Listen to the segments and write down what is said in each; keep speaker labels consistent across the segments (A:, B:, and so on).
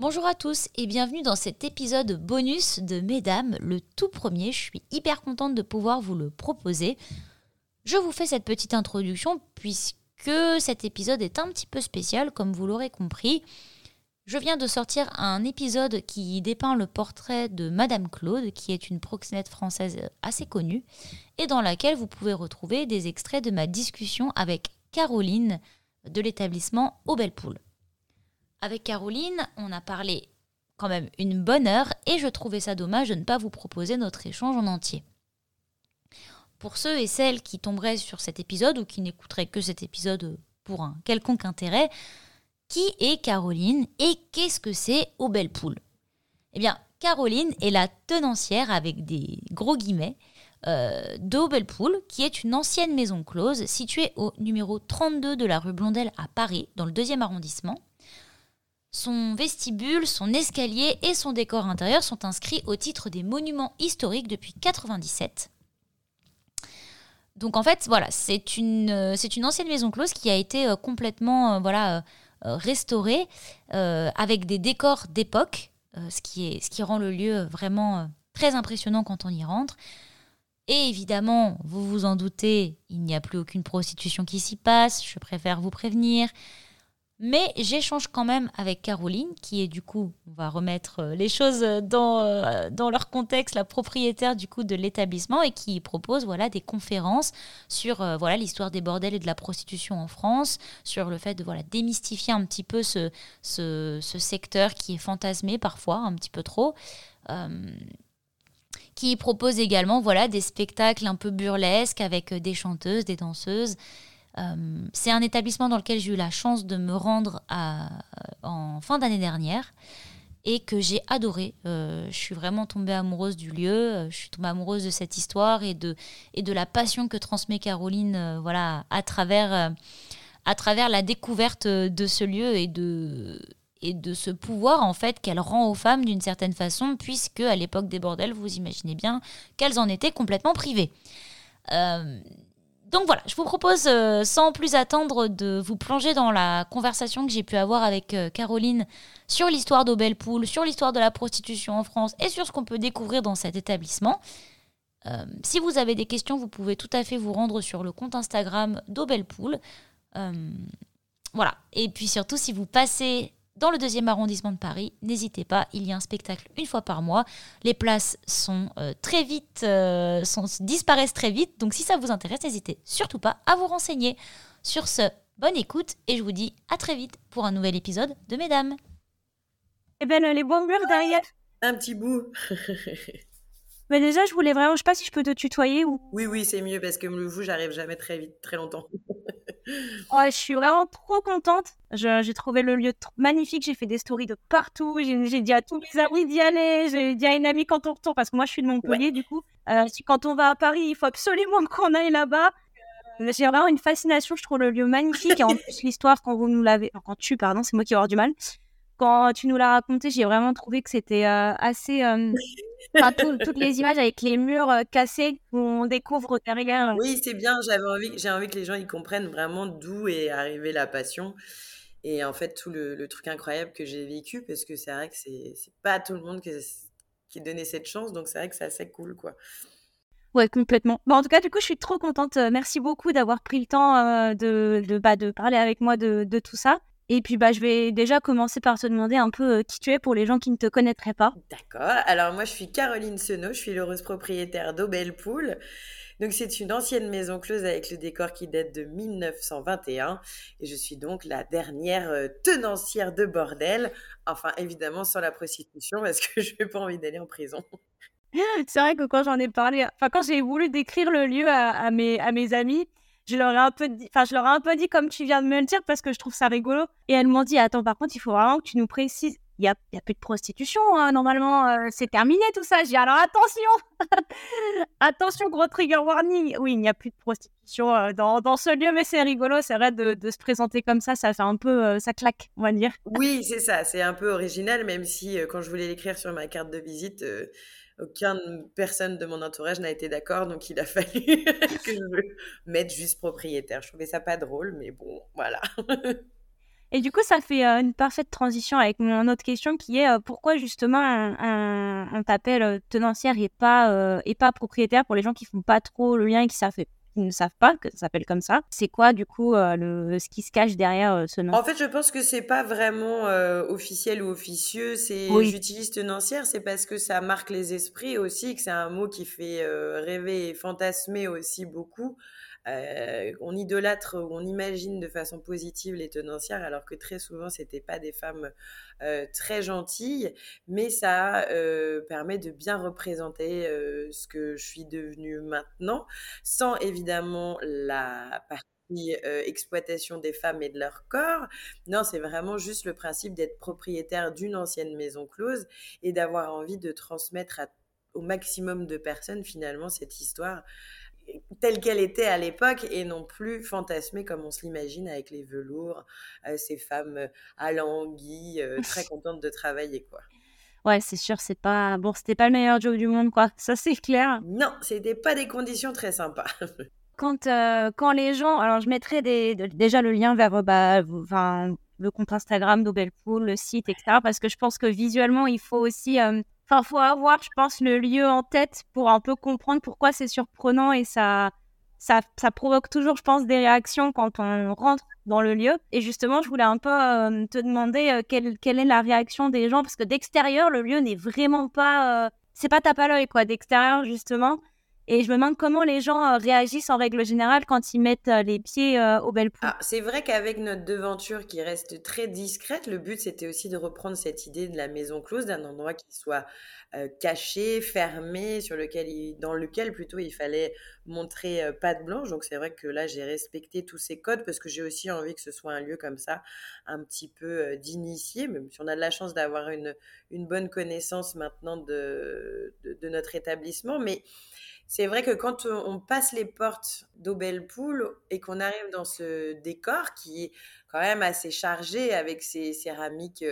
A: Bonjour à tous et bienvenue dans cet épisode bonus de Mesdames, le tout premier. Je suis hyper contente de pouvoir vous le proposer. Je vous fais cette petite introduction puisque cet épisode est un petit peu spécial, comme vous l'aurez compris. Je viens de sortir un épisode qui dépeint le portrait de Madame Claude, qui est une proxénète française assez connue, et dans laquelle vous pouvez retrouver des extraits de ma discussion avec Caroline de l'établissement Au Avec Caroline, on a parlé quand même une bonne heure et je trouvais ça dommage de ne pas vous proposer notre échange en entier. Pour ceux et celles qui tomberaient sur cet épisode ou qui n'écouteraient que cet épisode pour un quelconque intérêt, qui est Caroline et qu'est-ce que c'est au Poule Eh bien, Caroline est la tenancière, avec des gros guillemets, euh, Poule, qui est une ancienne maison close située au numéro 32 de la rue Blondel à Paris, dans le deuxième arrondissement. Son vestibule, son escalier et son décor intérieur sont inscrits au titre des monuments historiques depuis 1997. Donc en fait, voilà, c'est une, euh, c'est une ancienne maison close qui a été euh, complètement voilà, euh, restauré euh, avec des décors d'époque, ce, qui est, ce qui rend le lieu vraiment très impressionnant quand on y rentre. Et évidemment, vous vous en doutez, il n'y a plus aucune prostitution qui s'y passe, je préfère vous prévenir. Mais j'échange quand même avec Caroline, qui est du coup, on va remettre euh, les choses dans, euh, dans leur contexte, la propriétaire du coup de l'établissement et qui propose voilà des conférences sur euh, voilà l'histoire des bordels et de la prostitution en France, sur le fait de voilà démystifier un petit peu ce, ce, secteur qui est fantasmé parfois un petit peu trop. qui propose également voilà des spectacles un peu burlesques avec des chanteuses, des danseuses. Euh, c'est un établissement dans lequel j'ai eu la chance de me rendre à, en fin d'année dernière et que j'ai adoré. Euh, je suis vraiment tombée amoureuse du lieu, euh, je suis tombée amoureuse de cette histoire et de, la passion que transmet Caroline voilà, à, travers, la découverte de ce lieu et de, et de ce pouvoir en fait qu'elle rend aux femmes d'une certaine façon, puisque à l'époque des bordels, vous imaginez bien qu'elles en étaient complètement privées. Donc voilà, je vous propose euh, sans plus attendre de vous plonger dans la conversation que j'ai pu avoir avec euh, Caroline sur l'histoire d'Aubelpool, sur l'histoire de la prostitution en France et sur ce qu'on peut découvrir dans cet établissement. Euh, si vous avez des questions, vous pouvez tout à fait vous rendre sur le compte Instagram d'Aubelpool. voilà. Et puis surtout, si vous passez dans le deuxième arrondissement de Paris. N'hésitez pas, il y a un spectacle une fois par mois. Les places sont euh, très vite, euh, sont, disparaissent très vite. Donc si ça vous intéresse, n'hésitez surtout pas à vous renseigner. Sur ce, bonne écoute et je vous dis à très vite pour un nouvel épisode de Mesdames.
B: Eh ben les bons murs derrière.
C: Un petit bout.
B: Mais déjà, je voulais vraiment, je sais pas si je peux te tutoyer ou.
C: Oui, oui, c'est mieux parce que vous, j'arrive jamais très vite, très longtemps.
B: oh, je suis vraiment trop contente. J'ai trouvé le lieu magnifique. J'ai fait des stories de partout. J'ai dit à tous mes amis d'y aller. J'ai dit à une amie quand on retourne, parce que moi, je suis de Montpellier, du coup. Euh, quand on va à Paris, il faut absolument qu'on aille là-bas. J'ai vraiment une fascination. Je trouve le lieu magnifique. Et en plus, l'histoire, quand vous nous l'avez. quand tu, pardon, c'est moi qui vais avoir du mal quand tu nous l'as raconté, j'ai vraiment trouvé que c'était euh, assez. Euh, toutes les images avec les murs euh, cassés qu'on découvre derrière.
C: Oui, c'est bien. J'avais envie, j'ai envie que les gens y comprennent vraiment d'où est arrivée la passion. Et en fait, tout le, truc incroyable que j'ai vécu, parce que c'est vrai que c'est, c'est pas tout le monde qui, qui donnait cette chance, donc c'est vrai que c'est assez cool, quoi.
B: Ouais, complètement. Bon, en tout cas, du coup, je suis trop contente. Merci beaucoup d'avoir pris le temps de, de, bah, de parler avec moi de, de tout ça. Et puis, bah, je vais déjà commencer par te demander un peu euh, qui tu es pour les gens qui ne te connaîtraient pas.
C: D'accord. Alors, moi, je suis Caroline Senot. Je suis l'heureuse propriétaire d'Aubelpool. Donc, c'est une ancienne maison close avec le décor qui date de 1921. Et je suis donc la dernière euh, tenancière de bordel. Enfin, évidemment, sans la prostitution, parce que je n'ai pas envie d'aller en prison.
B: C'est vrai que quand j'en ai parlé, enfin, quand j'ai voulu décrire le lieu à, mes, à mes amis, je leur ai un peu dit, comme tu viens de me le dire parce que je trouve ça rigolo. Et elles m'ont dit, attends, par contre, il faut vraiment que tu nous précises. Il n'y a, plus de prostitution, hein, normalement, euh, c'est terminé tout ça. J'ai alors attention Attention, gros trigger warning Oui, il n'y a plus de prostitution euh, dans, dans, ce lieu, mais c'est rigolo, c'est vrai de, de, se présenter comme ça, ça fait un peu, euh, ça claque, on va dire.
C: Oui, c'est ça, c'est un peu original, même si quand je voulais l'écrire sur ma carte de visite, aucune personne de mon entourage n'a été d'accord, donc il a fallu que je mette juste propriétaire. Je trouvais ça pas drôle, mais bon, voilà.
B: Et du coup, ça fait une parfaite transition avec mon autre question qui est pourquoi justement on, t'appelle tenancière et pas, et pas propriétaire pour les gens qui font pas trop le lien et qui savent ne savent pas que ça s'appelle comme ça. C'est quoi du coup euh, le, ce qui se cache derrière euh, ce nom?
C: En fait, je pense que c'est pas vraiment euh, officiel ou officieux. C'est j'utilise tenancière, c'est parce que ça marque les esprits aussi, que c'est un mot qui fait rêver et fantasmer aussi beaucoup. Euh, on idolâtre ou on imagine de façon positive les tenancières, alors que très souvent, c'était pas des femmes euh, très gentilles, mais ça euh, permet de bien représenter ce que je suis devenue maintenant, sans évidemment la partie exploitation des femmes et de leur corps. Non, c'est vraiment juste le principe d'être propriétaire d'une ancienne maison close et d'avoir envie de transmettre au maximum de personnes finalement cette histoire telle qu'elle était à l'époque et non plus fantasmée comme on se l'imagine avec les velours, euh, ces femmes euh, alanguies, euh, très contentes de travailler quoi.
B: Ouais, c'est sûr, c'est pas bon, c'était pas le meilleur job du monde quoi, ça c'est clair.
C: Non, c'était pas des conditions très sympas.
B: quand quand les gens, alors je mettrai des, déjà le lien vers bah, enfin, le compte Instagram d'Obelpool, le site, etc. Parce que je pense que visuellement, il faut aussi Enfin, faut avoir, je pense, le lieu en tête pour un peu comprendre pourquoi c'est surprenant et ça, ça, ça, provoque toujours, je pense, des réactions quand on rentre dans le lieu. Et justement, je voulais un peu euh, te demander euh, quelle, quelle, est la réaction des gens parce que d'extérieur, le lieu n'est vraiment pas, euh, c'est pas tape à l'œil quoi. D'extérieur, justement, et je me demande comment les gens euh, réagissent en règle générale quand ils mettent euh, les pieds euh, au bel
C: ah, c'est vrai qu'avec notre devanture qui reste très discrète, le but c'était aussi de reprendre cette idée de la maison close, d'un endroit qui soit caché, fermé, sur lequel dans lequel plutôt il fallait montrer patte blanche. Donc c'est vrai que là j'ai respecté tous ces codes parce que j'ai aussi envie que ce soit un lieu comme ça, un petit peu d'initié, même si on a de la chance d'avoir une, bonne connaissance maintenant de, de, de notre établissement. Mais c'est vrai que quand on passe les portes d'Aubelpool et qu'on arrive dans ce décor qui est quand même assez chargé avec ces céramiques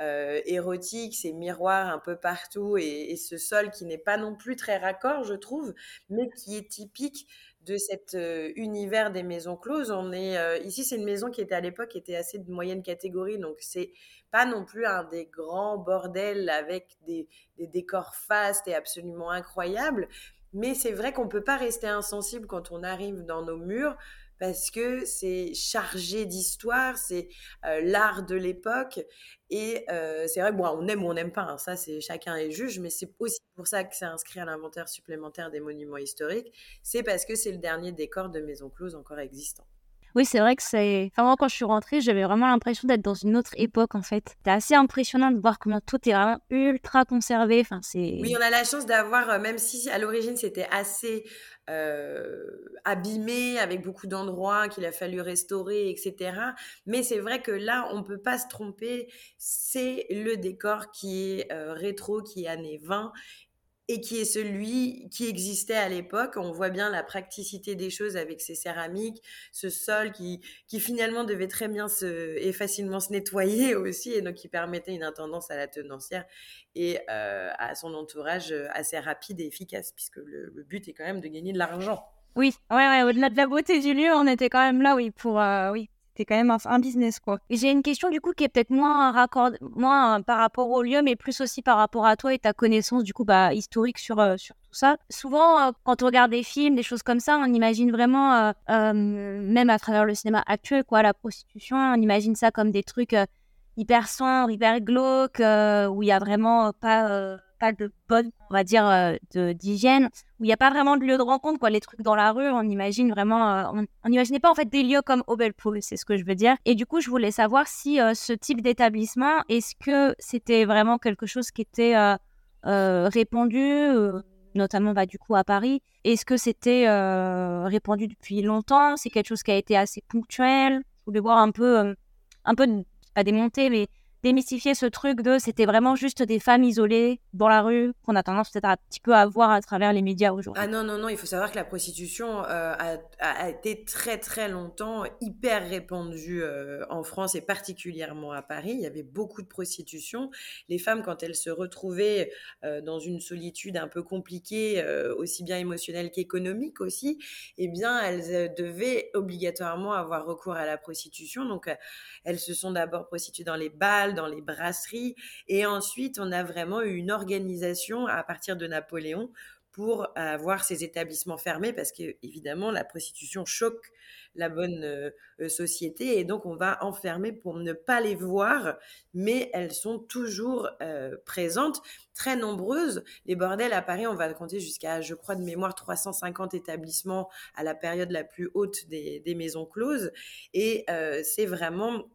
C: euh, érotiques, ces miroirs un peu partout et, ce sol qui n'est pas non plus très raccord, je trouve, mais qui est typique de cet euh, univers des maisons closes. On est euh, ici, c'est une maison qui était à l'époque était assez de moyenne catégorie, donc c'est pas non plus un des grands bordels avec des, des décors fastes et absolument incroyables, mais c'est vrai qu'on ne peut pas rester insensible quand on arrive dans nos murs parce que c'est chargé d'histoire, c'est euh, l'art de l'époque. Et euh, c'est vrai, bon, on aime ou on n'aime pas, hein, ça c'est chacun est juge, mais c'est aussi pour ça que c'est inscrit à l'inventaire supplémentaire des monuments historiques. C'est parce que c'est le dernier décor de maison close encore existant.
B: Oui, c'est vrai que c'est. Enfin, moi, quand je suis rentrée, j'avais vraiment l'impression d'être dans une autre époque, en fait. C'était assez impressionnant de voir comment tout est vraiment ultra conservé. Enfin, c'est.
C: Oui, on a la chance d'avoir, euh, même si à l'origine c'était assez euh, abîmé, avec beaucoup d'endroits qu'il a fallu restaurer, etc. Mais c'est vrai que là, on peut pas se tromper. C'est le décor qui est euh, rétro, qui est années 20 et qui est celui qui existait à l'époque. On voit bien la praticité des choses avec ces céramiques, ce sol qui, qui finalement devait très bien se, et facilement se nettoyer aussi, et donc qui permettait une intendance à la tenancière et euh, à son entourage assez rapide et efficace, puisque le, but est quand même de gagner de l'argent.
B: Oui, ouais, au-delà de la beauté du lieu, on était quand même là, oui, pour, euh, oui, c'est quand même un, business quoi. J'ai une question du coup qui est peut-être moins raccord, moins par rapport au lieu, mais plus aussi par rapport à toi et ta connaissance du coup bah, historique sur, euh, sur tout ça. Souvent, euh, quand on regarde des films, des choses comme ça, on imagine vraiment, euh, même à travers le cinéma actuel, quoi, la prostitution, on imagine ça comme des trucs hyper sombres, hyper glauques, où il y a vraiment pas pas de bonne, on va dire, euh, d'hygiène, où il n'y a pas vraiment de lieu de rencontre, quoi. Les trucs dans la rue, on imagine vraiment, euh, on n'imaginait pas en fait des lieux comme Obelpool, c'est ce que je veux dire. Et du coup, je voulais savoir si euh, ce type d'établissement, est-ce que c'était vraiment quelque chose qui était répandu, notamment bah, du coup à Paris? Est-ce que c'était répandu depuis longtemps? C'est quelque chose qui a été assez ponctuel? Je voulais voir un peu, un peu, pas démonter, mais démystifier ce truc de c'était vraiment juste des femmes isolées dans la rue qu'on a tendance peut-être un petit peu à voir à travers les médias aujourd'hui.
C: Ah non, non, non, il faut savoir que la prostitution euh, a, été très très longtemps hyper répandue euh, en France et particulièrement à Paris. Il y avait beaucoup de prostitution. Les femmes, quand elles se retrouvaient euh, dans une solitude un peu compliquée, aussi bien émotionnelle qu'économique aussi, eh bien, elles devaient obligatoirement avoir recours à la prostitution. Donc, elles se sont d'abord prostituées dans les dans les brasseries. Et ensuite, on a vraiment eu une organisation à partir de Napoléon pour avoir ces établissements fermés parce que évidemment la prostitution choque la bonne euh, euh, société. Et donc on va enfermer pour ne pas les voir mais elles sont toujours euh, présentes. Très nombreuses. Les bordels à Paris on va compter jusqu'à je crois de mémoire 350 établissements à la période la plus haute des maisons closes. Et c'est vraiment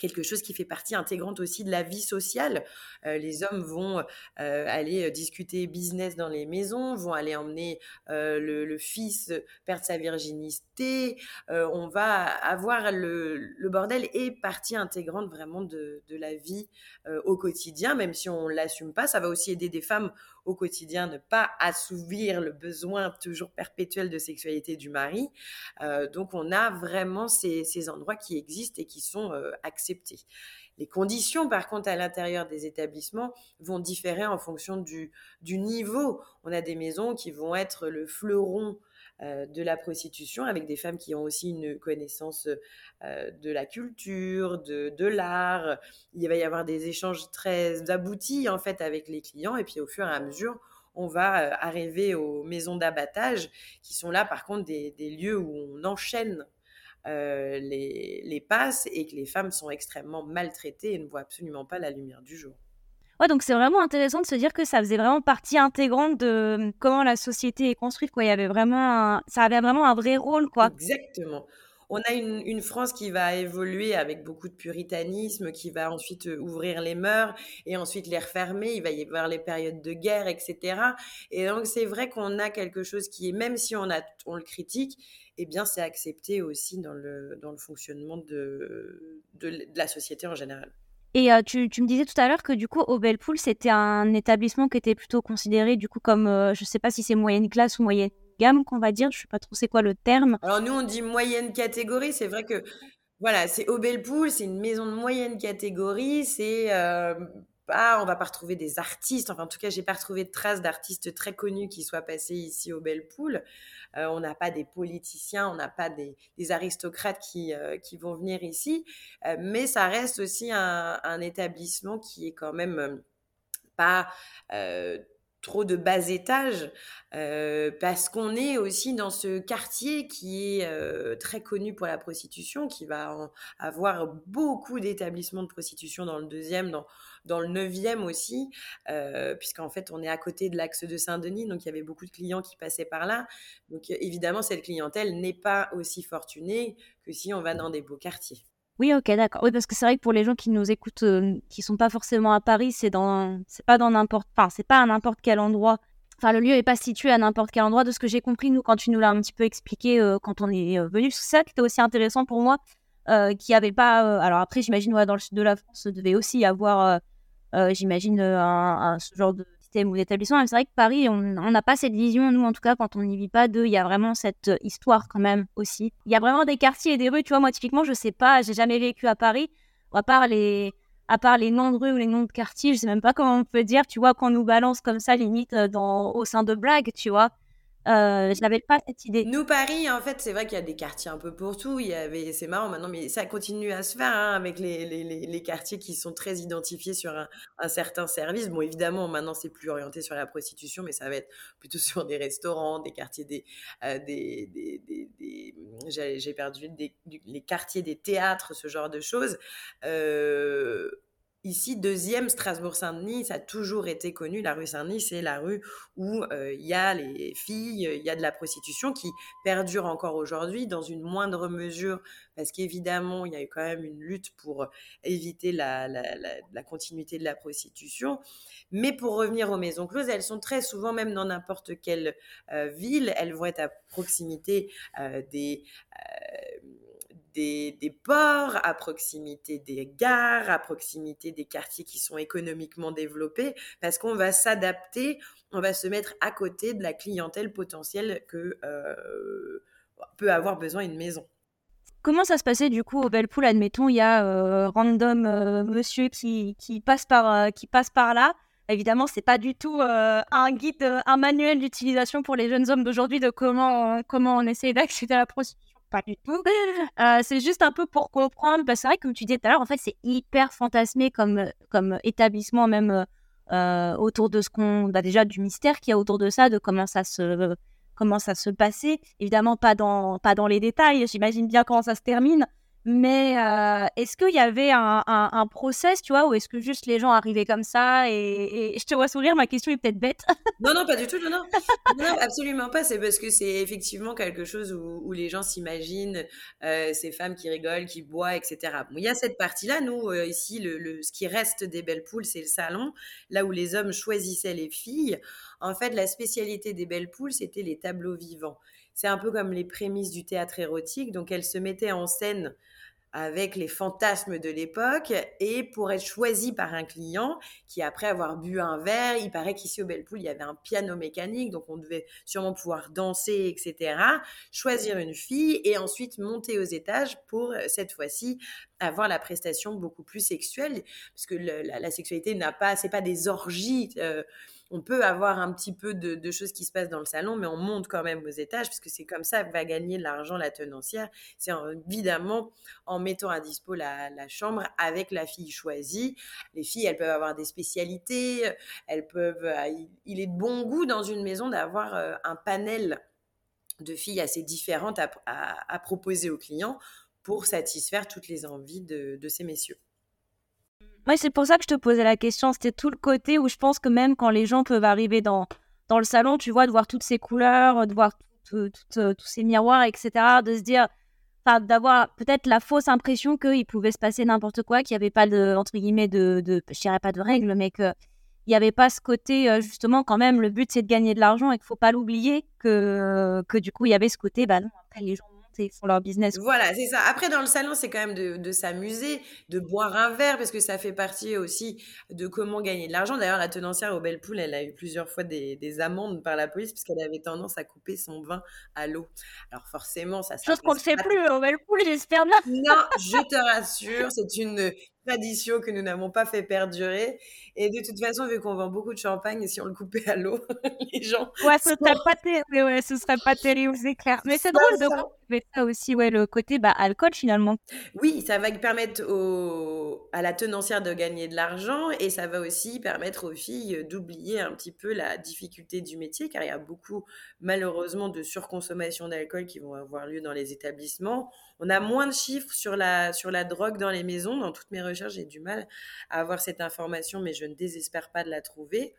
C: quelque chose qui fait partie intégrante aussi de la vie sociale. Euh, les hommes vont euh, aller euh, discuter business dans les maisons, vont aller emmener le, fils perdre sa virginité. on va avoir le, bordel est partie intégrante vraiment de, de la vie au quotidien, même si on l'assume pas. Ça va aussi aider des femmes au quotidien, ne pas assouvir le besoin toujours perpétuel de sexualité du mari. Euh, donc on a vraiment ces, endroits qui existent et qui sont euh, acceptés. Les conditions, par contre, à l'intérieur des établissements vont différer en fonction du, du, niveau. On a des maisons qui vont être le fleuron de la prostitution avec des femmes qui ont aussi une connaissance de la culture, de, de l'art. Il va y avoir des échanges très aboutis en fait avec les clients et puis au fur et à mesure, on va arriver aux maisons d'abattage qui sont là par contre des, lieux où on enchaîne les, les, passes et que les femmes sont extrêmement maltraitées et ne voient absolument pas la lumière du jour.
B: Ouais, donc c'est vraiment intéressant de se dire que ça faisait vraiment partie intégrante de mmh, comment la société est construite. Quoi. Il y avait vraiment ça avait vraiment un vrai rôle. Quoi.
C: Exactement. On a une, France qui va évoluer avec beaucoup de puritanisme, qui va ensuite euh, ouvrir les mœurs et ensuite les refermer. Il va y avoir les périodes de guerre, etc. Et donc c'est vrai qu'on a quelque chose qui est, même si on le critique, eh bien c'est accepté aussi dans le, dans le fonctionnement de, de la société en général.
B: Et euh, tu, me disais tout à l'heure que du coup, Obelpool, c'était un établissement qui était plutôt considéré du coup comme, euh, je ne sais pas si c'est moyenne classe ou moyenne gamme qu'on va dire, je ne sais pas trop c'est quoi le terme.
C: Alors nous, on dit moyenne catégorie, c'est vrai que voilà, c'est Obelpool, c'est une maison de moyenne catégorie, c'est... Euh, on va pas retrouver des artistes, enfin en tout cas, j'ai pas retrouvé de traces d'artistes très connus qui soient passés ici au Bellepool. Euh, on n'a pas des politiciens, on n'a pas des, aristocrates qui, euh, qui vont venir ici, euh, mais ça reste aussi un, établissement qui est quand même pas trop de bas étage parce qu'on est aussi dans ce quartier qui est très connu pour la prostitution, qui va avoir beaucoup d'établissements de prostitution dans le deuxième, dans, dans le 9e aussi, euh, puisqu'en fait, on est à côté de l'axe de Saint-Denis, donc il y avait beaucoup de clients qui passaient par là. Donc évidemment, cette clientèle n'est pas aussi fortunée que si on va dans des beaux quartiers.
B: Oui, ok, d'accord. Oui, parce que c'est vrai que pour les gens qui nous écoutent, qui euh, qui sont pas forcément à Paris, c'est dans, c'est pas dans n'importe, enfin, c'est pas à n'importe quel endroit. Enfin, le lieu est pas situé à n'importe quel endroit. De ce que j'ai compris, nous, quand tu nous l'as un petit peu expliqué euh, quand on est venu, c'est ça qui était aussi intéressant pour moi, qui avait pas. alors après, j'imagine, dans le sud de la France, devait aussi y avoir euh, j'imagine, euh, un, ce genre de système ou d'établissement. C'est vrai que Paris, on n'a pas cette vision, nous en tout cas, quand on n'y vit pas, de, il y a vraiment cette euh, histoire quand même aussi. Il y a vraiment des quartiers et des rues, tu vois, moi typiquement, je sais pas, j'ai jamais vécu à Paris, à part les, à part les noms de rues ou les noms de quartiers, je sais même pas comment on peut dire, tu vois, qu'on nous balance comme ça, limite, dans, au sein de blagues, tu vois. Euh, je n'avais pas cette idée.
C: Nous, Paris, en fait, c'est vrai qu'il y a des quartiers un peu pour tout. Il y avait, c'est marrant maintenant, mais ça continue à se faire hein, avec les, les, les, quartiers qui sont très identifiés sur un, certain service. Bon, évidemment, maintenant, c'est plus orienté sur la prostitution, mais ça va être plutôt sur des restaurants, des quartiers des, euh, des, des, des, j'ai perdu les quartiers des théâtres, ce genre de choses. Euh, Ici, deuxième, Strasbourg-Saint-Denis, ça a toujours été connu. La rue Saint-Denis, c'est la rue où euh, il y a les filles, il y a de la prostitution qui perdure encore aujourd'hui dans une moindre mesure, parce qu'évidemment, il y a eu quand même une lutte pour éviter la, continuité de la prostitution. Mais pour revenir aux maisons closes, elles sont très souvent, même dans n'importe quelle euh, ville, elles vont être à proximité euh, des des, ports, à proximité des gares, à proximité des quartiers qui sont économiquement développés, parce qu'on va s'adapter, on va se mettre à côté de la clientèle potentielle que euh, peut avoir besoin une maison.
B: Comment ça se passait du coup au Bellepool Admettons, il y a euh, random euh, monsieur qui, qui, passe par, là. Évidemment, c'est pas du tout un guide, un manuel d'utilisation pour les jeunes hommes d'aujourd'hui de comment, comment on essaie d'accéder à la prostitution pas du tout. Euh, c'est juste un peu pour comprendre. Parce que c'est vrai, comme tu disais tout à l'heure, en fait, c'est hyper fantasmé comme, comme établissement, même euh, autour de ce qu'on bah, déjà du mystère qu'il y a autour de ça, de comment ça se, comment se passait. Évidemment, pas dans, pas dans les détails. J'imagine bien comment ça se termine. Mais euh, est-ce qu'il y avait un, un, process, tu vois, ou est-ce que juste les gens arrivaient comme ça et, je te vois sourire, ma question est peut-être bête.
C: non, non, pas du tout, non, non, non absolument pas. C'est parce que c'est effectivement quelque chose où, les gens s'imaginent euh, ces femmes qui rigolent, qui boivent, etc. Bon, il y a cette partie-là. Nous, euh, ici, le, le, ce qui reste des belles poules, c'est le salon, là où les hommes choisissaient les filles. En fait, la spécialité des belles poules, c'était les tableaux vivants. C'est un peu comme les prémices du théâtre érotique. Donc, elles se mettaient en scène avec les fantasmes de l'époque et pour être choisi par un client qui, après avoir bu un verre, il paraît qu'ici au Bellepool, il y avait un piano mécanique, donc on devait sûrement pouvoir danser, etc., choisir une fille et ensuite monter aux étages pour, euh, cette fois-ci, avoir la prestation beaucoup plus sexuelle, parce que la, sexualité n'a pas, c'est pas des orgies. Euh, on peut avoir un petit peu de, choses qui se passent dans le salon, mais on monte quand même aux étages, parce que c'est comme ça que va gagner de l'argent la tenancière. C'est évidemment en mettant à dispo la, chambre avec la fille choisie. Les filles, elles peuvent avoir des spécialités, elles peuvent. Euh, il est de bon goût dans une maison d'avoir euh, un panel de filles assez différentes à, proposer aux clients pour satisfaire toutes les envies de ces messieurs.
B: Oui, c'est pour ça que je te posais la question. C'était tout le côté où je pense que même quand les gens peuvent arriver dans, dans le salon, tu vois, de voir toutes ces couleurs, de voir euh, tous ces miroirs, etc., de se dire, enfin, d'avoir peut-être la fausse impression qu'il pouvait se passer n'importe quoi, qu'il n'y avait pas de, entre guillemets, de, de je dirais pas de règles, mais qu'il n'y avait pas ce côté, euh, justement, quand même, le but c'est de gagner de l'argent et qu'il ne faut pas l'oublier, que, que du coup, il y avait ce côté, bah non, après, les gens ils font leur business.
C: Voilà, c'est ça. Après, dans le salon, c'est quand même de, s'amuser, de boire un verre, parce que ça fait partie aussi de comment gagner de l'argent. D'ailleurs, la tenancière au Belle Poule, elle a eu plusieurs fois des, amendes par la police, puisqu'elle avait tendance à couper son vin à l'eau. Alors forcément, ça...
B: Chose qu'on ne fait plus au Belle Poule, j'espère bien.
C: Non, je te rassure, c'est une tradition que nous n'avons pas fait perdurer. Et de toute façon, vu qu'on vend beaucoup de champagne, si on le coupait à l'eau, les gens.
B: Ouais, ce serait pas terrible, ouais, ce serait pas terrible, c'est clair. Mais c'est drôle de trouver ça aussi, ouais, le côté bah, alcool finalement.
C: Oui, ça va permettre au... à la tenancière de gagner de l'argent et ça va aussi permettre aux filles d'oublier un petit peu la difficulté du métier, car il y a beaucoup, malheureusement, de surconsommation d'alcool qui vont avoir lieu dans les établissements. On a moins de chiffres sur la, sur la drogue dans les maisons. Dans toutes mes recherches, j'ai du mal à avoir cette information, mais je ne désespère pas de la trouver.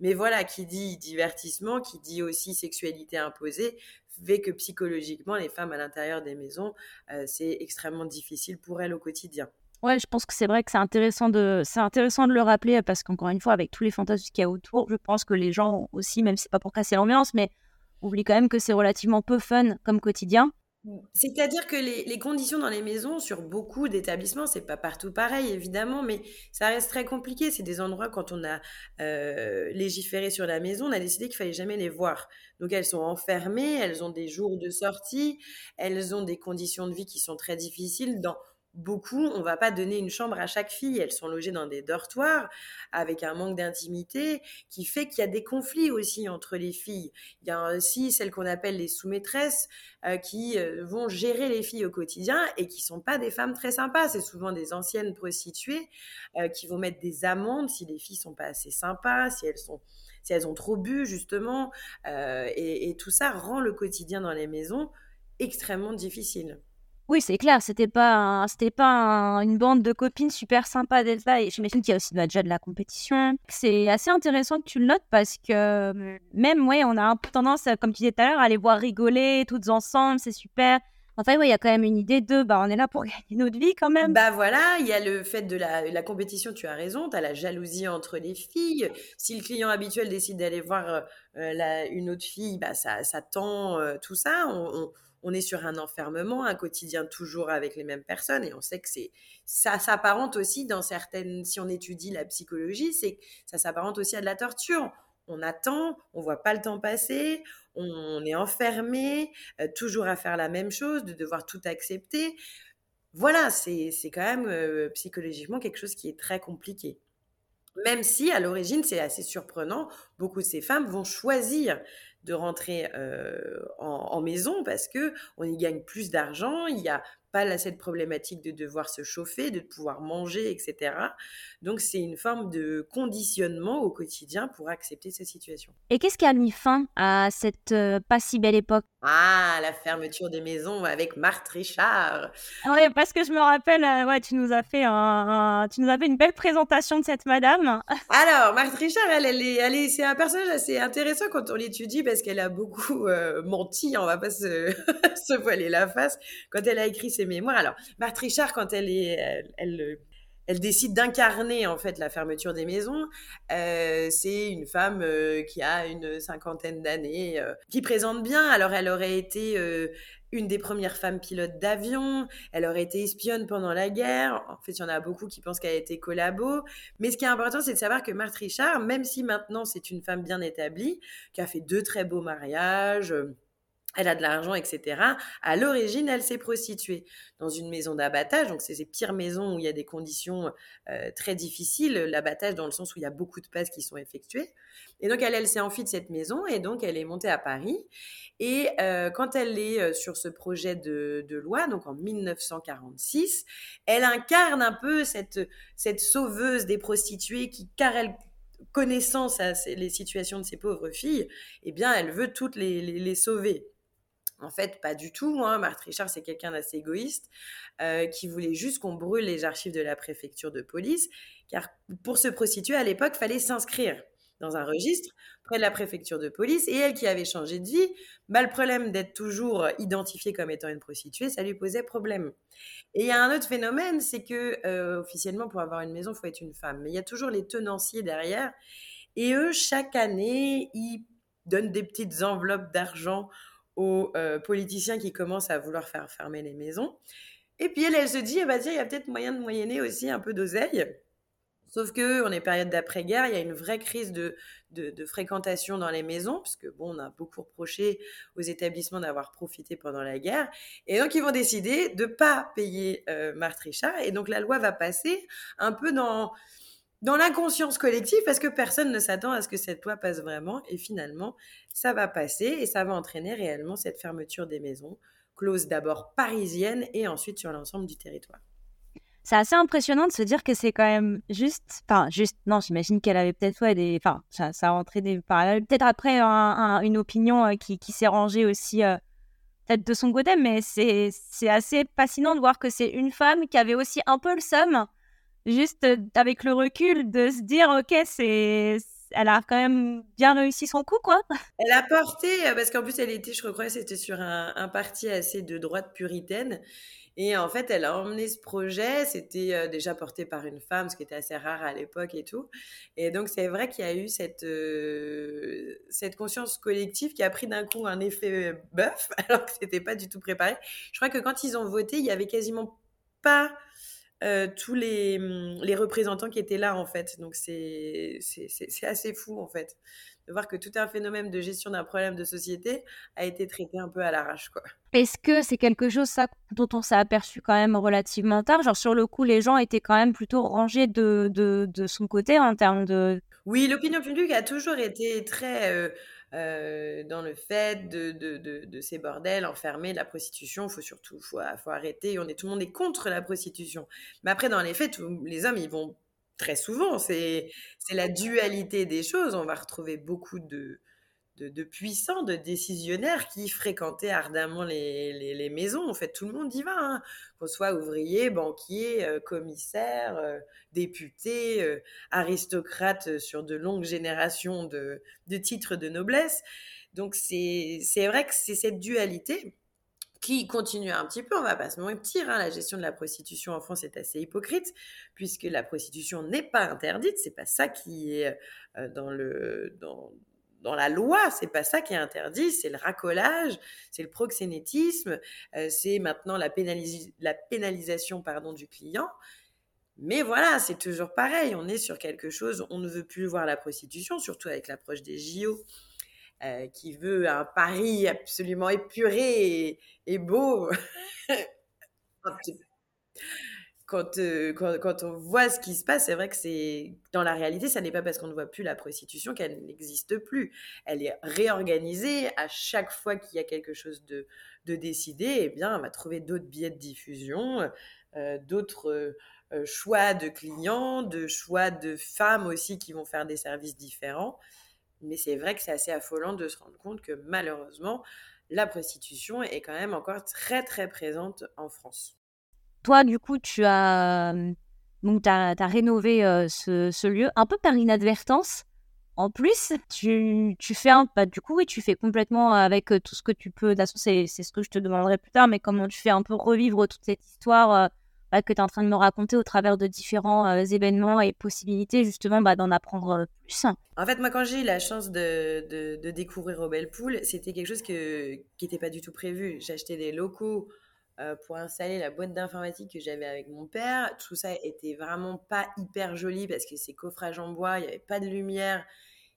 C: Mais voilà, qui dit divertissement, qui dit aussi sexualité imposée, fait que psychologiquement, les femmes à l'intérieur des maisons, euh, c'est extrêmement difficile pour elles au quotidien.
B: Ouais, je pense que c'est vrai que c'est intéressant de c'est intéressant de le rappeler parce qu'encore une fois, avec tous les fantasmes qu'il y a autour, je pense que les gens aussi, même si c'est pas pour casser l'ambiance, mais oublient quand même que c'est relativement peu fun comme quotidien
C: c'est-à-dire que les, conditions dans les maisons, sur beaucoup d'établissements, c'est pas partout pareil évidemment, mais ça reste très compliqué. C'est des endroits quand on a euh, légiféré sur la maison, on a décidé qu'il fallait jamais les voir. Donc elles sont enfermées, elles ont des jours de sortie, elles ont des conditions de vie qui sont très difficiles dans beaucoup, on va pas donner une chambre à chaque fille. Elles sont logées dans des dortoirs avec un manque d'intimité qui fait qu'il y a des conflits aussi entre les filles. Il y a aussi celles qu'on appelle les sous-maîtresses euh, qui euh, vont gérer les filles au quotidien et qui sont pas des femmes très sympas. C'est souvent des anciennes prostituées euh, qui vont mettre des amendes si les filles sont pas assez sympas, si elles sont si elles ont trop bu justement. Et, et tout ça rend le quotidien dans les maisons extrêmement difficile.
B: Oui, c'est clair, c'était pas, c'était pas une bande de copines super sympa d'être là. Et j'imagine qu'il y a aussi déjà de la compétition. C'est assez intéressant que tu le notes parce que mmh, même, ouais, on a un peu tendance, comme tu disais tout à l'heure, à les voir rigoler toutes ensemble, c'est super. Enfin, ouais, il y a quand même une idée de, bah, on est là pour gagner notre vie quand même.
C: Bah voilà, il y a le fait de la, compétition, tu as raison, tu as la jalousie entre les filles. Si le client habituel décide d'aller voir euh, une autre fille, bah ça, ça tend euh, tout ça. Est sur un enfermement, un quotidien toujours avec les mêmes personnes, et on sait que c'est ça s'apparente aussi dans certaines, si on étudie la psychologie, c'est ça s'apparente aussi à de la torture. On attend, on voit pas le temps passer, on, est enfermé, euh, toujours à faire la même chose, de devoir tout accepter. Voilà, c'est quand même euh, psychologiquement quelque chose qui est très compliqué. Même si à l'origine, c'est assez surprenant, beaucoup de ces femmes vont choisir de rentrer euh, en, maison parce que on y gagne plus d'argent, il y a pas cette problématique de devoir se chauffer, de pouvoir manger, etc. Donc c'est une forme de conditionnement au quotidien pour accepter cette situation.
B: Et qu'est-ce qui a mis fin à cette euh, pas si belle époque?
C: Ah, la fermeture des maisons avec Marthe Richard.
B: Oui, parce que je me rappelle, euh, ouais, tu nous as fait un, tu nous as fait une belle présentation de cette madame.
C: Alors, Marthe Richard, elle, elle est, elle est, c'est un personnage assez intéressant quand on l'étudie parce qu'elle a beaucoup euh, menti, on va pas se, se voiler la face quand elle a écrit ses Alors, Marthe Richard, quand elle est, elle, décide d'incarner en fait la fermeture des maisons. Euh, c'est une femme euh, qui a une cinquantaine d'années, euh, qui présente bien. Alors, elle aurait été une des premières femmes pilotes d'avion. Elle aurait été espionne pendant la guerre. En fait, il y en a beaucoup qui pensent qu'elle a été collabo. Mais ce qui est important, c'est de savoir que Marthe Richard, même si maintenant c'est une femme bien établie, qui a fait deux très beaux mariages, elle a de l'argent, etc. À l'origine, elle s'est prostituée dans une maison d'abattage. Donc, c'est ces pires maisons où il y a des conditions euh, très difficiles. L'abattage dans le sens où il y a beaucoup de passes qui sont effectuées. Et donc, elle, elle s'est enfuie de cette maison et donc elle est montée à Paris. Et euh, quand elle est euh, sur ce projet de, loi, donc en 1946, elle incarne un peu cette, cette sauveuse des prostituées qui, car elle connaissant les situations de ces pauvres filles, eh bien, elle veut toutes les sauver. En fait, pas du tout. Hein. Marthe Richard, c'est quelqu'un d'assez égoïste euh, qui voulait juste qu'on brûle les archives de la préfecture de police, car pour se prostituer à l'époque, fallait s'inscrire dans un registre près de la préfecture de police. Et elle qui avait changé de vie, bah, le problème d'être toujours identifiée comme étant une prostituée, ça lui posait problème. Et il y a un autre phénomène, c'est que euh, officiellement, pour avoir une maison, il faut être une femme. Mais il y a toujours les tenanciers derrière. Et eux, chaque année, ils donnent des petites enveloppes d'argent aux euh, politiciens qui commencent à vouloir faire fermer les maisons. Et puis elle, elle se dit, eh ben, il y a peut-être moyen de moyenner aussi un peu d'oseille. Sauf que on est période d'après-guerre, il y a une vraie crise de, de, fréquentation dans les maisons, parce bon, on a beaucoup reproché aux établissements d'avoir profité pendant la guerre, et donc ils vont décider de pas payer euh, Marthe Richard, et donc la loi va passer un peu dans dans l'inconscience collective parce que personne ne s'attend à ce que cette loi passe vraiment et finalement ça va passer et ça va entraîner réellement cette fermeture des maisons, clause d'abord parisienne et ensuite sur l'ensemble du territoire.
B: C'est assez impressionnant de se dire que c'est quand même juste, enfin juste, non, j'imagine qu'elle avait peut-être ouais, des, enfin ça, ça a entraîné peut-être après une opinion euh, qui, s'est rangée aussi euh, peut-être de son côté, mais c'est assez fascinant de voir que c'est une femme qui avait aussi un peu le seum juste euh, avec le recul de se dire ok c'est elle a quand même bien réussi son coup quoi.
C: Elle a porté euh, parce qu'en plus elle était je crois c'était sur un, parti assez de droite puritaine. Et en fait elle a emmené ce projet. C'était euh, déjà porté par une femme ce qui était assez rare à l'époque et tout. Et donc c'est vrai qu'il y a eu cette cette conscience collective qui a pris d'un coup un effet bœuf alors que c'était pas du tout préparé. Je crois que quand ils ont voté il y avait quasiment pas euh, tous les, hum, les, représentants qui étaient là, en fait. Donc, c'est assez fou, en fait, de voir que tout un phénomène de gestion d'un problème de société a été traité un peu à l'arrache, quoi.
B: Est-ce que c'est quelque chose ça, dont on s'est aperçu quand même relativement tard? Genre, sur le coup, les gens étaient quand même plutôt rangés de, de, de son côté en termes de...
C: Oui, l'opinion publique a toujours été très... Euh, euh, dans le fait de, de, de, ces bordels enfermés, la prostitution, faut surtout faut, faut arrêter. On est tout le monde est contre la prostitution. Mais après, dans les faits, les hommes, ils vont très souvent. C'est c'est la dualité des choses. On va retrouver beaucoup de de, puissants, de décisionnaires qui fréquentaient ardemment les, les, maisons. En fait, tout le monde y va, hein. qu'on soit ouvrier, banquier, euh, commissaire, euh, député, euh, aristocrate sur de longues générations de, de titres de noblesse. Donc, c'est vrai que c'est cette dualité qui continue un petit peu, on va pas se mentir, hein, la gestion de la prostitution en France est assez hypocrite, puisque la prostitution n'est pas interdite, c'est pas ça qui est dans le, dans, dans la loi, c'est pas ça qui est interdit, c'est le racolage, c'est le proxénétisme, euh, c'est maintenant la, pénalisation du client. Mais voilà, c'est toujours pareil, on est sur quelque chose, on ne veut plus voir la prostitution, surtout avec l'approche des JO, euh, qui veut un pari absolument épuré et, beau. Euh, quand, on voit ce qui se passe, c'est vrai que c'est dans la réalité, ça n'est pas parce qu'on ne voit plus la prostitution qu'elle n'existe plus. Elle est réorganisée à chaque fois qu'il y a quelque chose de, de décidé. Eh bien, on va trouver d'autres billets de diffusion, euh, d'autres euh, choix de clients, de choix de femmes aussi qui vont faire des services différents. Mais c'est vrai que c'est assez affolant de se rendre compte que malheureusement, la prostitution est quand même encore très très présente en France.
B: Toi, du coup, tu as, donc, as, rénové ce, lieu un peu par inadvertance. En plus, tu, tu fais un, bah, du coup, oui, tu fais complètement avec tout ce que tu peux. C'est ce que je te demanderai plus tard, mais comment tu fais un peu revivre toute cette histoire bah, que tu es en train de me raconter au travers de différents événements et possibilités, justement, bah, d'en apprendre plus.
C: En fait, moi, quand j'ai eu la chance de, de, de découvrir Rebel Pool, c'était quelque chose que, qui n'était pas du tout prévu. J'ai acheté des locaux euh, pour installer la boîte d'informatique que j'avais avec mon père. Tout ça était vraiment pas hyper joli parce que c'est coffrage en bois, il n'y avait pas de lumière,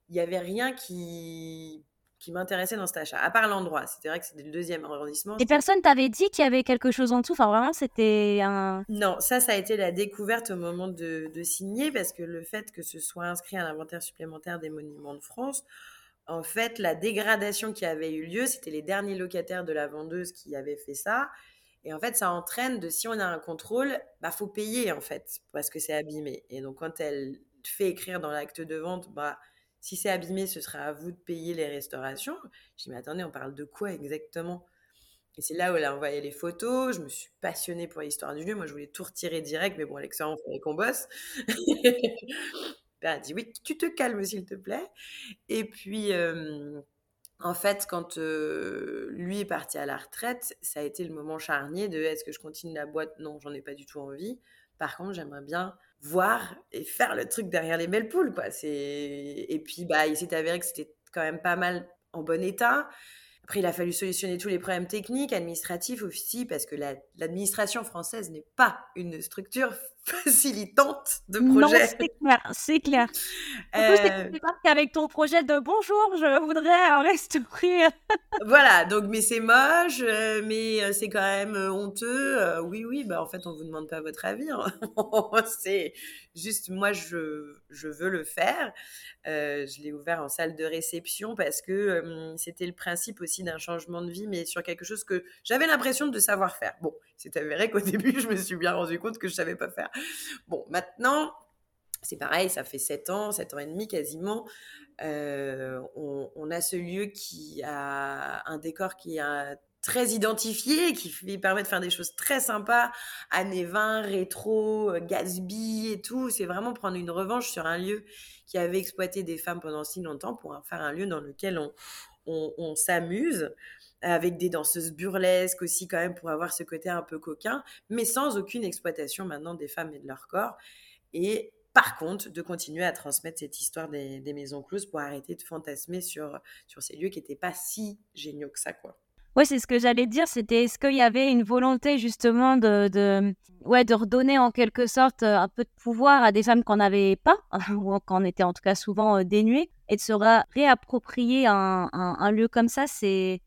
C: il n'y avait rien qui qui m'intéressait dans cet achat, à part l'endroit. C'était vrai que c'était le deuxième arrondissement.
B: Et personne t'avait dit qu'il y avait quelque chose en dessous? Enfin, vraiment, c'était un...
C: Non, ça, ça a été la découverte au moment de, de signer, parce que le fait que ce soit inscrit à l'inventaire supplémentaire des monuments de France, en fait, la dégradation qui avait eu lieu, c'était les derniers locataires de la vendeuse qui avaient fait ça. Et en fait, ça entraîne de si on a un contrôle, bah faut payer en fait parce que c'est abîmé. Et donc quand elle fait écrire dans l'acte de vente, bah si c'est abîmé, ce sera à vous de payer les restaurations. Je dis mais attendez, on parle de quoi exactement? Et c'est là où elle a envoyé les photos. Je me suis passionnée pour l'histoire du lieu. Moi, je voulais tout retirer direct, mais bon, Alexa, il fallait qu'on bosse. ben, elle dit oui, tu te calmes s'il te plaît. Et puis euh, en fait, quand lui est parti à la retraite, ça a été le moment charnier de est-ce que je continue la boîte? Non, j'en ai pas du tout envie. Par contre, j'aimerais bien voir et faire le truc derrière les belles poules, quoi. Et puis bah, il s'est avéré que c'était quand même pas mal en bon état. Après, il a fallu solutionner tous les problèmes techniques, administratifs aussi, parce que l'administration française n'est pas une structure facilitante de projet.
B: Non, c'est clair, c'est clair. En plus, euh... avec ton projet de bonjour, je voudrais restaurer.
C: voilà, donc, mais c'est moche, euh, mais euh, c'est quand même euh, honteux. Oui, oui, bah, en fait, on vous demande pas votre avis. Hein. c'est juste, moi, je, je veux le faire. je l'ai ouvert en salle de réception parce que c'était le principe aussi d'un changement de vie, mais sur quelque chose que j'avais l'impression de savoir faire. Bon, c'est avéré qu'au début, je me suis bien rendu compte que je savais pas faire. Bon, maintenant, c'est pareil, ça fait 7 ans, 7 ans et demi quasiment. Euh, on, a ce lieu qui a un décor qui est très identifié, qui permet de faire des choses très sympas, années 20, rétro, Gatsby et tout. C'est vraiment prendre une revanche sur un lieu qui avait exploité des femmes pendant si longtemps pour faire un lieu dans lequel on s'amuse avec des danseuses burlesques aussi quand même pour avoir ce côté un peu coquin, mais sans aucune exploitation maintenant des femmes et de leur corps. Et par contre, de continuer à transmettre cette histoire des, maisons closes pour arrêter de fantasmer sur, sur ces lieux qui n'étaient pas si géniaux que ça, quoi.
B: Oui, c'est ce que j'allais dire. C'était est-ce qu'il y avait une volonté justement de, de, ouais, de redonner en quelque sorte euh, un peu de pouvoir à des femmes qu'on n'avait pas, ou qu'on était en tout cas souvent euh, dénuées, et de se réapproprier un, un lieu comme ça, c'est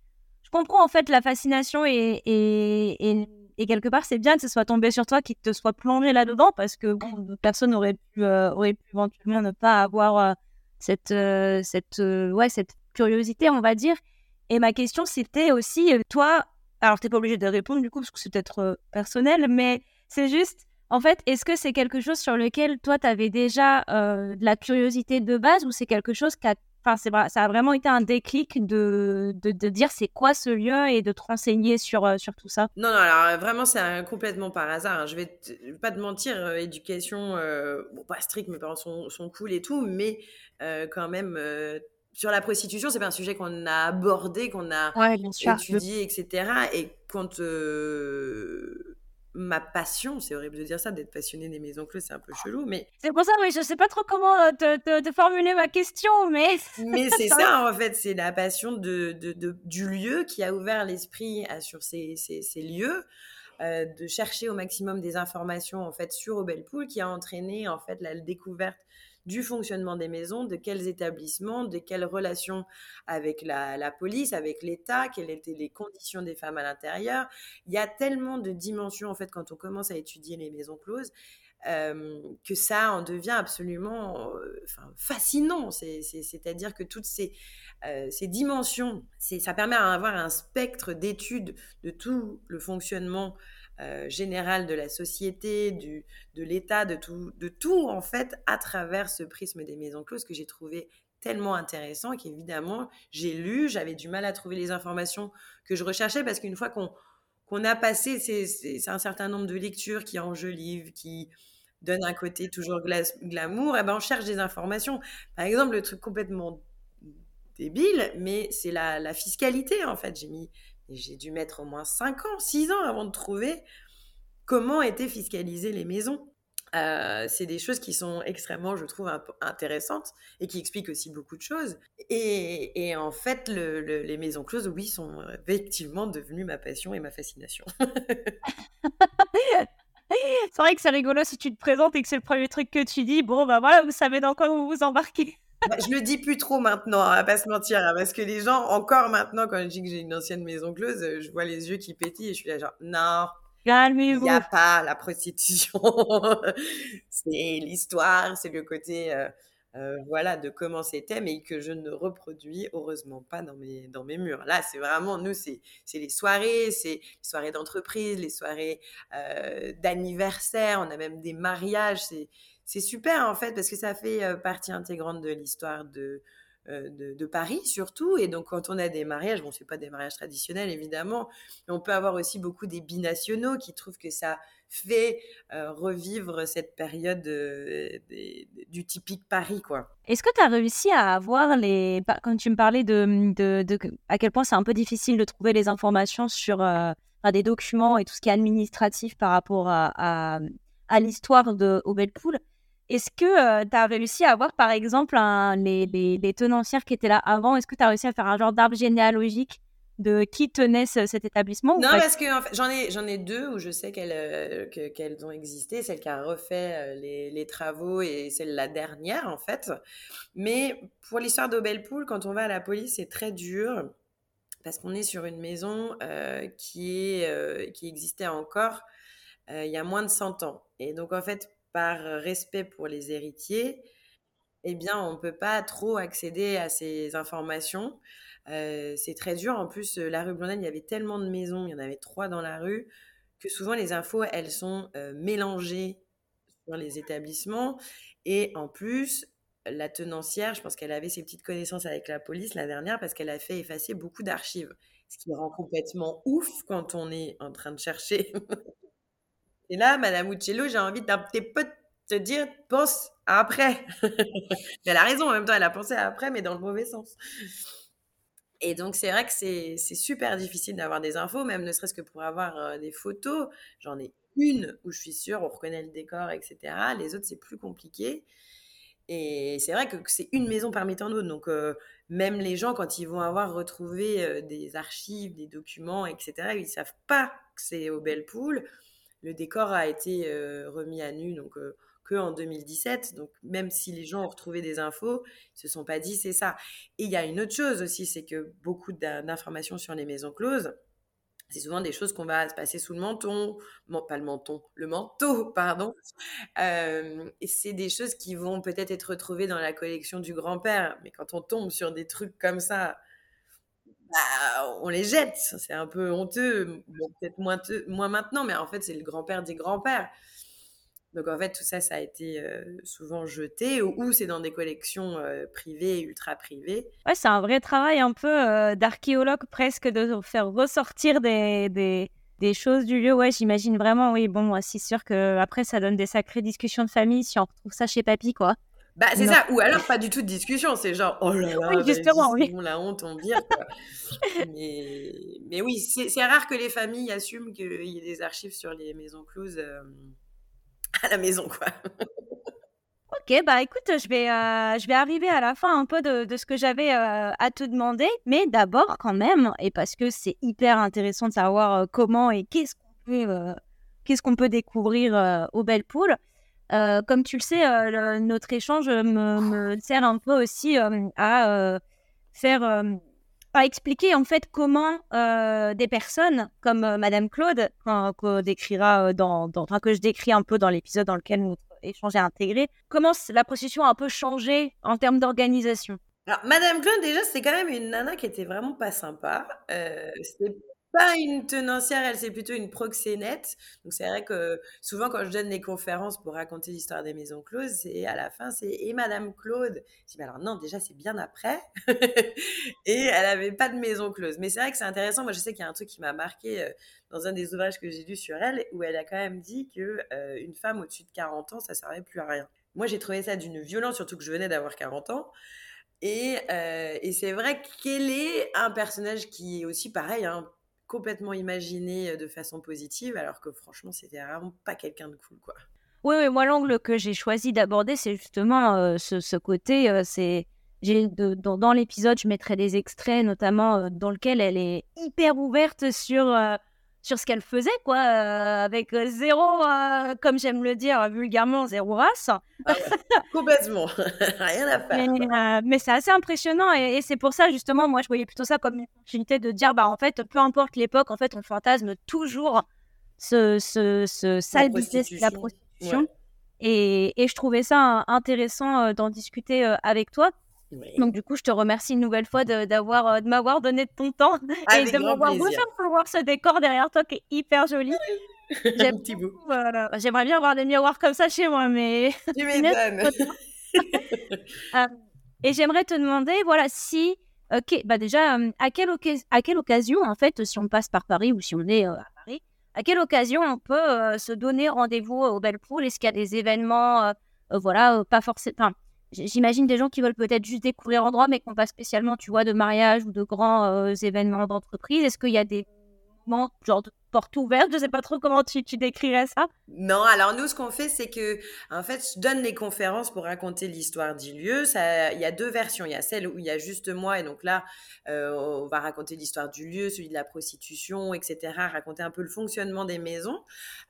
B: je comprends en fait la fascination et, et, et, quelque part c'est bien que ce soit tombé sur toi, qu'il te soit plongé là-dedans parce que personne n'aurait pu, euh, aurait pu éventuellement ne pas avoir euh, cette, euh, cette, ouais, cette curiosité, on va dire. Et ma question c'était aussi, toi, alors t'es pas obligé de répondre du coup parce que c'est peut-être personnel, mais c'est juste, en fait, est-ce que c'est quelque chose sur lequel toi, tu avais déjà de la curiosité de base ou c'est quelque chose qui a Enfin, c'est ça a vraiment été un déclic de, de, de dire c'est quoi ce lieu et de te renseigner sur, euh, sur tout ça.
C: Non, non, alors vraiment, c'est complètement par hasard. Hein. Je vais, vais pas te mentir, euh, éducation, euh, bon, pas stricte, mes parents sont, sont cool et tout, mais quand même, sur la prostitution, c'est pas un sujet qu'on a abordé, qu'on a étudié, etc. Et quand ma passion, c'est horrible de dire ça, d'être passionné des maisons closes, c'est un peu chelou, mais...
B: C'est pour ça, oui, je sais pas trop comment euh, te, formuler ma question, mais...
C: Mais c'est ça, en fait, c'est la passion de, du lieu qui a ouvert l'esprit sur ces, ces, lieux, euh, de chercher au maximum des informations, en fait, sur Obelpool, qui a entraîné, en fait, la découverte du fonctionnement des maisons, de quels établissements, de quelles relations avec la, police, avec l'État, quelles étaient les conditions des femmes à l'intérieur. Il y a tellement de dimensions, en fait, quand on commence à étudier les maisons closes, euh, que ça en devient absolument euh, fascinant. C'est-à-dire que toutes ces, euh, ces dimensions, ça permet d'avoir un spectre d'études de tout le fonctionnement euh, générale de la société, du, de l'État, de tout, de tout en fait à travers ce prisme des maisons closes que j'ai trouvé tellement intéressant et qu'évidemment j'ai lu, j'avais du mal à trouver les informations que je recherchais parce qu'une fois qu'on a passé c'est un certain nombre de lectures qui enjolivent, qui donnent un côté toujours glamour, et eh ben on cherche des informations. Par exemple, le truc complètement débile, mais c'est la, la, fiscalité en fait. J'ai mis j'ai dû mettre au moins 5 ans, 6 ans avant de trouver comment étaient fiscalisées les maisons. Euh, c'est des choses qui sont extrêmement, je trouve, intéressantes et qui expliquent aussi beaucoup de choses. Et, en fait, les maisons closes, oui, sont effectivement devenues ma passion et ma fascination.
B: c'est vrai que c'est rigolo si tu te présentes et que c'est le premier truc que tu dis. Bon, bah voilà, vous savez dans quoi vous vous embarquez.
C: Bah, je le dis plus trop maintenant, à pas se mentir, hein, parce que les gens, encore maintenant, quand je dis que j'ai une ancienne maison close, euh, je vois les yeux qui pétillent et je suis là genre, non, il n'y a pas la prostitution. c'est l'histoire, c'est le côté, euh, euh, voilà, de comment c'était, mais que je ne reproduis heureusement pas dans mes, dans mes murs. Là, c'est vraiment, nous, c'est les soirées, c'est les soirées d'entreprise, les soirées d'anniversaire, on a même des mariages, c'est c'est super en fait parce que ça fait euh, partie intégrante de l'histoire de, euh, de, Paris surtout. Et donc quand on a des mariages, bon c'est pas des mariages traditionnels évidemment, mais on peut avoir aussi beaucoup des binationaux qui trouvent que ça fait euh, revivre cette période du typique Paris quoi.
B: Est-ce que tu as réussi à avoir les quand tu me parlais de, de, à quel point c'est un peu difficile de trouver les informations sur des documents et tout ce qui est administratif par rapport à, à, l'histoire de Obelpool est-ce que tu as réussi à avoir, par exemple, les, les, tenancières qui étaient là avant? Est-ce que tu as réussi à faire un genre d'arbre généalogique de qui tenait cet établissement
C: Non, parce que j'en ai, j'en ai deux où je sais qu'elles, qu'elles ont existé. Celle qui a refait les, les, travaux et celle la dernière, en fait. Mais pour l'histoire d'Obelpool, quand on va à la police, c'est très dur parce qu'on est sur une maison qui, est, qui existait encore il y a moins de 100 ans. Et donc, en fait, par respect pour les héritiers, eh bien, on ne peut pas trop accéder à ces informations. c'est très dur. En plus, la rue Blondin, il y avait tellement de maisons, il y en avait trois dans la rue, que souvent les infos, elles sont mélangées sur les établissements. Et en plus, la tenancière, je pense qu'elle avait ses petites connaissances avec la police la dernière parce qu'elle a fait effacer beaucoup d'archives. Ce qui rend complètement ouf quand on est en train de chercher Et là, Madame Uccello, j'ai envie d'un petit peu te dire, pense après. elle a raison, en même temps, elle a pensé après, mais dans le mauvais sens. Et donc, c'est vrai que c'est super difficile d'avoir des infos, même ne serait-ce que pour avoir euh, des photos. J'en ai une où je suis sûre, on reconnaît le décor, etc. Les autres, c'est plus compliqué. Et c'est vrai que c'est une maison parmi tant d'autres. Donc, euh, même les gens, quand ils vont avoir retrouvé euh, des archives, des documents, etc., ils ne savent pas que c'est au Belle-Poule le décor a été euh, remis à nu donc euh, que en 2017. Donc même si les gens ont retrouvé des infos, ils se sont pas dit c'est ça. Et il y a une autre chose aussi, c'est que beaucoup d'informations sur les maisons closes, c'est souvent des choses qu'on va se passer sous le menton, pas le menton, le manteau, pardon. Euh, c'est des choses qui vont peut-être être retrouvées dans la collection du grand-père. Mais quand on tombe sur des trucs comme ça, bah, on les jette. C'est un peu honteux, peut-être moins, maintenant, mais en fait, c'est le grand-père des grands-pères. Donc en fait, tout ça, ça a été souvent jeté ou, c'est dans des collections privées, ultra privées.
B: Ouais, c'est un vrai travail un peu d'archéologue presque de faire ressortir des, des, des, choses du lieu. Ouais, j'imagine vraiment, oui. Bon, c'est sûr que après ça donne des sacrées discussions de famille si on retrouve ça chez papy, quoi.
C: Bah, c'est ça. Ou alors, pas du tout de discussion. C'est genre, oh là là,
B: oui, justement, oui.
C: la honte, on vire. mais, mais oui, c'est rare que les familles assument qu'il y ait des archives sur les maisons closes euh, à la maison, quoi.
B: Ok, bah écoute, je vais, euh, je vais arriver à la fin un peu de, de ce que j'avais euh, à te demander, mais d'abord quand même, et parce que c'est hyper intéressant de savoir comment et qu'est-ce qu'on peut, qu'est-ce qu'on peut découvrir au Belle Poule. Euh, comme tu le sais, euh, notre échange me, sert un peu aussi euh, à faire, à expliquer en fait comment des personnes comme Madame Claude, que, décrira dans, que je décris un peu dans l'épisode dans lequel notre échange est intégré, comment la procession a un peu changé en termes d'organisation?
C: Madame Claude, déjà, c'est quand même une nana qui était vraiment pas sympa. Euh, pas une tenancière, elle c'est plutôt une proxénète. Donc c'est vrai que souvent quand je donne les conférences pour raconter l'histoire des maisons closes, c'est à la fin c'est et Madame Claude? Je dis mais alors non déjà c'est bien après et elle avait pas de maison close. Mais c'est vrai que c'est intéressant. Moi je sais qu'il y a un truc qui m'a marqué euh, dans un des ouvrages que j'ai lu sur elle où elle a quand même dit que euh, une femme au-dessus de 40 ans ça servait plus à rien. Moi j'ai trouvé ça d'une violence surtout que je venais d'avoir 40 ans. Et, euh, et c'est vrai qu'elle est un personnage qui est aussi pareil, hein, complètement imaginé de façon positive, alors que franchement, c'était vraiment pas quelqu'un de cool, quoi.
B: Oui, oui moi, l'angle que j'ai choisi d'aborder, c'est justement ce, côté. c'est j'ai dans, dans l'épisode, je mettrai des extraits, notamment dans lequel elle est hyper ouverte sur sur ce qu'elle faisait, quoi, euh, avec euh, zéro, euh, comme j'aime le dire vulgairement, zéro race.
C: Ah complètement, rien à
B: faire. Mais, c'est assez impressionnant et, c'est pour ça, justement, moi, je voyais plutôt ça comme une opportunité de dire, bah, en fait, peu importe l'époque, en fait, on fantasme toujours ce, ce, ce sale business, la prostitution. Et, et, je trouvais ça intéressant d'en discuter avec toi. Donc du coup, je te remercie une nouvelle fois de, d'avoir, euh, de m'avoir donné de ton temps et de m'avoir refait voir ce décor derrière toi qui est hyper joli.
C: J'aime petit bout.
B: Voilà. J'aimerais bien avoir des miroirs comme ça chez moi, mais.
C: Tu m'étonnes.
B: Euh, et j'aimerais te demander, voilà, si, ok, bah déjà, euh, à quelle, à quelle occasion, en fait, si on passe par Paris ou si on est à Paris, à quelle occasion on peut se donner rendez-vous au Belle Poule? Est-ce qu'il y a des événements, voilà, pas forcément J'imagine des gens qui veulent peut-être juste découvrir l'endroit, mais qui n'ont pas spécialement, tu vois, de mariage ou de grands euh, événements d'entreprise. Est-ce qu'il y a des moments, genre de porte ouverte Je ne sais pas trop comment tu, décrirais ça.
C: Non, alors nous, ce qu'on fait, c'est que, en fait, je donne les conférences pour raconter l'histoire du lieu. Il y a deux versions. Il y a celle où il y a juste moi, et donc là, euh, on va raconter l'histoire du lieu, celui de la prostitution, etc. Raconter un peu le fonctionnement des maisons.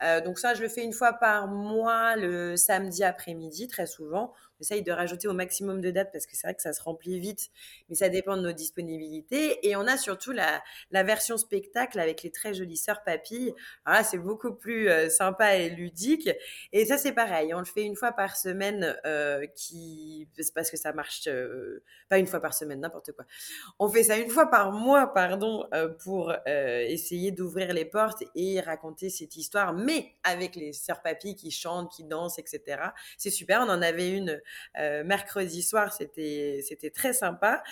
C: Euh, donc ça, je le fais une fois par mois, le samedi après-midi, très souvent essaye de rajouter au maximum de dates parce que c'est vrai que ça se remplit vite, mais ça dépend de nos disponibilités. Et on a surtout la, version spectacle avec les très jolies sœurs papilles. Alors là, c'est beaucoup plus euh, sympa et ludique. Et ça, c'est pareil. On le fait une fois par semaine, euh, qui c'est parce que ça marche euh, pas une fois par semaine, n'importe quoi. On fait ça une fois par mois, pardon, euh, pour essayer d'ouvrir les portes et raconter cette histoire, mais avec les sœurs papilles qui chantent, qui dansent, etc. C'est super. On en avait une euh, mercredi soir, c'était c'était très sympa.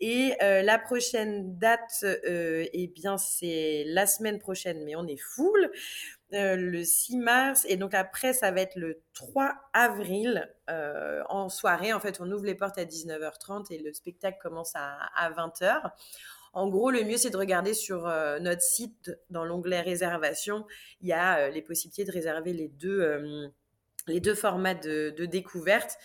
C: Et euh, la prochaine date, euh, eh bien c'est la semaine prochaine, mais on est full. le 6 mars et donc après ça va être le 3 avril en soirée en fait on ouvre les portes à 19h30 et le spectacle commence à, à 20h en gros, le mieux, c'est de regarder sur notre site, dans l'onglet réservation, il y a les possibilités de réserver les deux, les deux formats de, découverte.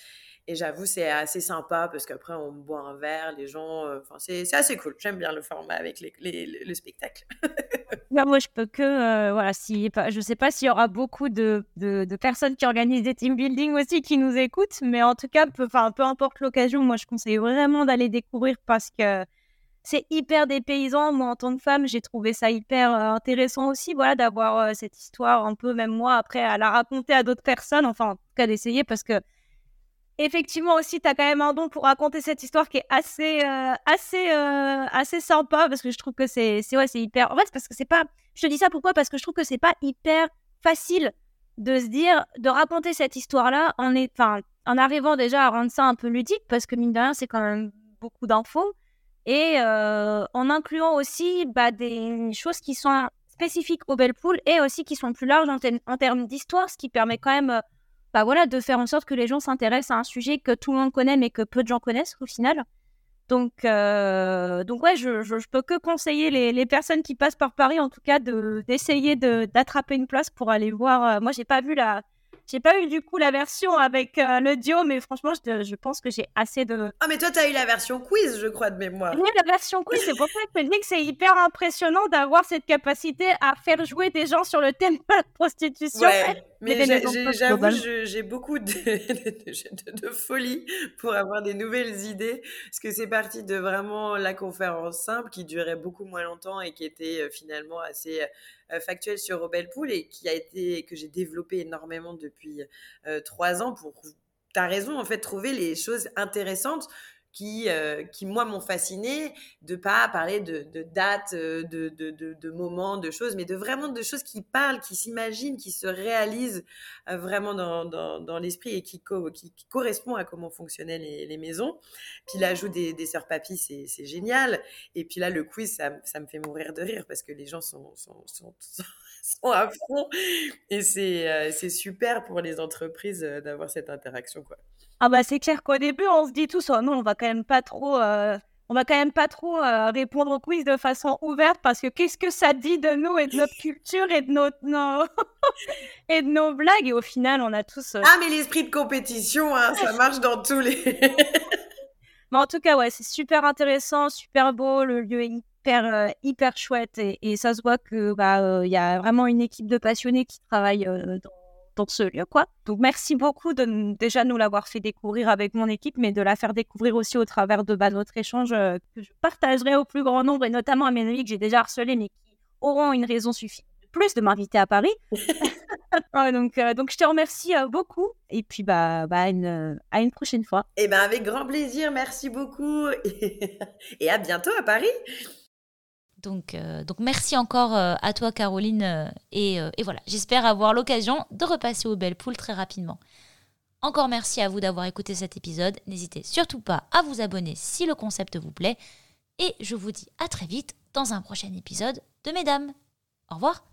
C: Et j'avoue, c'est assez sympa parce qu'après, on boit un verre, les gens. Euh, enfin, c'est assez cool. J'aime bien le format avec les, le spectacle.
B: moi, je peux que. Euh, voilà, si, je ne sais pas s'il y aura beaucoup de, de, personnes qui organisent des team building aussi qui nous écoutent, mais en tout cas, peu, peu importe l'occasion, moi, je conseille vraiment d'aller découvrir parce que c'est hyper dépaysant. Moi, en tant que femme, j'ai trouvé ça hyper euh, intéressant aussi, voilà, d'avoir cette histoire un peu, même moi, après, à la raconter à d'autres personnes, enfin, en tout cas, d'essayer parce que effectivement aussi, tu as quand même un don pour raconter cette histoire qui est assez, euh, assez, euh, assez sympa parce que je trouve que c'est, c'est, ouais, c'est hyper. En fait, parce que c'est pas. Je te dis ça pourquoi? Parce que je trouve que c'est pas hyper facile de se dire, de raconter cette histoire-là en, en arrivant déjà à rendre ça un peu ludique parce que mine de rien, c'est quand même beaucoup d'infos et en incluant aussi bah, des choses qui sont spécifiques au Belle Pool et aussi qui sont plus larges en, termes d'histoire, ce qui permet quand même bah voilà, de faire en sorte que les gens s'intéressent à un sujet que tout le monde connaît mais que peu de gens connaissent au final. Donc, euh, donc ouais, je, je, peux que conseiller les, personnes qui passent par Paris, en tout cas, d'essayer de, d'attraper une place pour aller voir. Moi, j'ai pas vu la, j'ai pas eu du coup la version avec euh, le duo, mais franchement, je, je pense que j'ai assez de.
C: Ah, mais toi, t'as eu la version quiz, je crois, de mémoire.
B: Oui, la version quiz, c'est pour ça que je dis que c'est hyper impressionnant d'avoir cette capacité à faire jouer des gens sur le thème de la prostitution.
C: Ouais, mais j'avoue, j'ai beaucoup de, de, de, folie pour avoir des nouvelles idées, parce que c'est parti de vraiment la conférence simple qui durait beaucoup moins longtemps et qui était euh, finalement assez euh, factuel sur Rebel Pool et qui a été que j'ai développé énormément depuis euh, trois ans pour as raison en fait trouver les choses intéressantes qui, euh, qui moi, m'ont fasciné, de pas parler de, dates, euh, de, de, de, moments, de choses, mais de vraiment de choses qui parlent, qui s'imaginent, qui se réalisent euh, vraiment dans, dans, l'esprit et qui, qui, qui, correspond à comment fonctionnaient les, maisons. Puis l'ajout des, des sœurs papy, c'est génial. Et puis là, le quiz, ça, ça, me fait mourir de rire parce que les gens sont, sont, sont, à fond. Et c'est super pour les entreprises d'avoir cette interaction, quoi.
B: Ah bah c'est clair qu'au début on se dit tous oh non on va quand même pas trop euh, on va quand même pas trop euh, répondre au quiz de façon ouverte parce que qu'est-ce que ça dit de nous et de notre culture et de notre nos... et de nos blagues? Et au final on a tous
C: euh, Ah mais l'esprit de compétition hein, ça marche dans tous les
B: Mais en tout cas ouais c'est super intéressant super beau le lieu est hyper hyper chouette et, et, ça se voit que bah il y a vraiment une équipe de passionnés qui travaille dans dans ce lieu, quoi. Donc, merci beaucoup de déjà nous l'avoir fait découvrir avec mon équipe, mais de la faire découvrir aussi au travers de bah, notre échange euh, que je partagerai au plus grand nombre, et notamment à mes amis que j'ai déjà harcelés, mais qui auront une raison suffisante plus de m'inviter à Paris. donc, euh, donc, je te remercie euh, beaucoup. Et puis, bah, bah une, à une prochaine fois.
C: Et eh ben, avec grand plaisir. Merci beaucoup. et à bientôt à Paris.
A: Donc, euh, donc merci encore euh, à toi Caroline euh, et, et, voilà, j'espère avoir l'occasion de repasser au Belle Poule très rapidement. Encore merci à vous d'avoir écouté cet épisode. N'hésitez surtout pas à vous abonner si le concept vous plaît. Et je vous dis à très vite dans un prochain épisode de Mesdames. Au revoir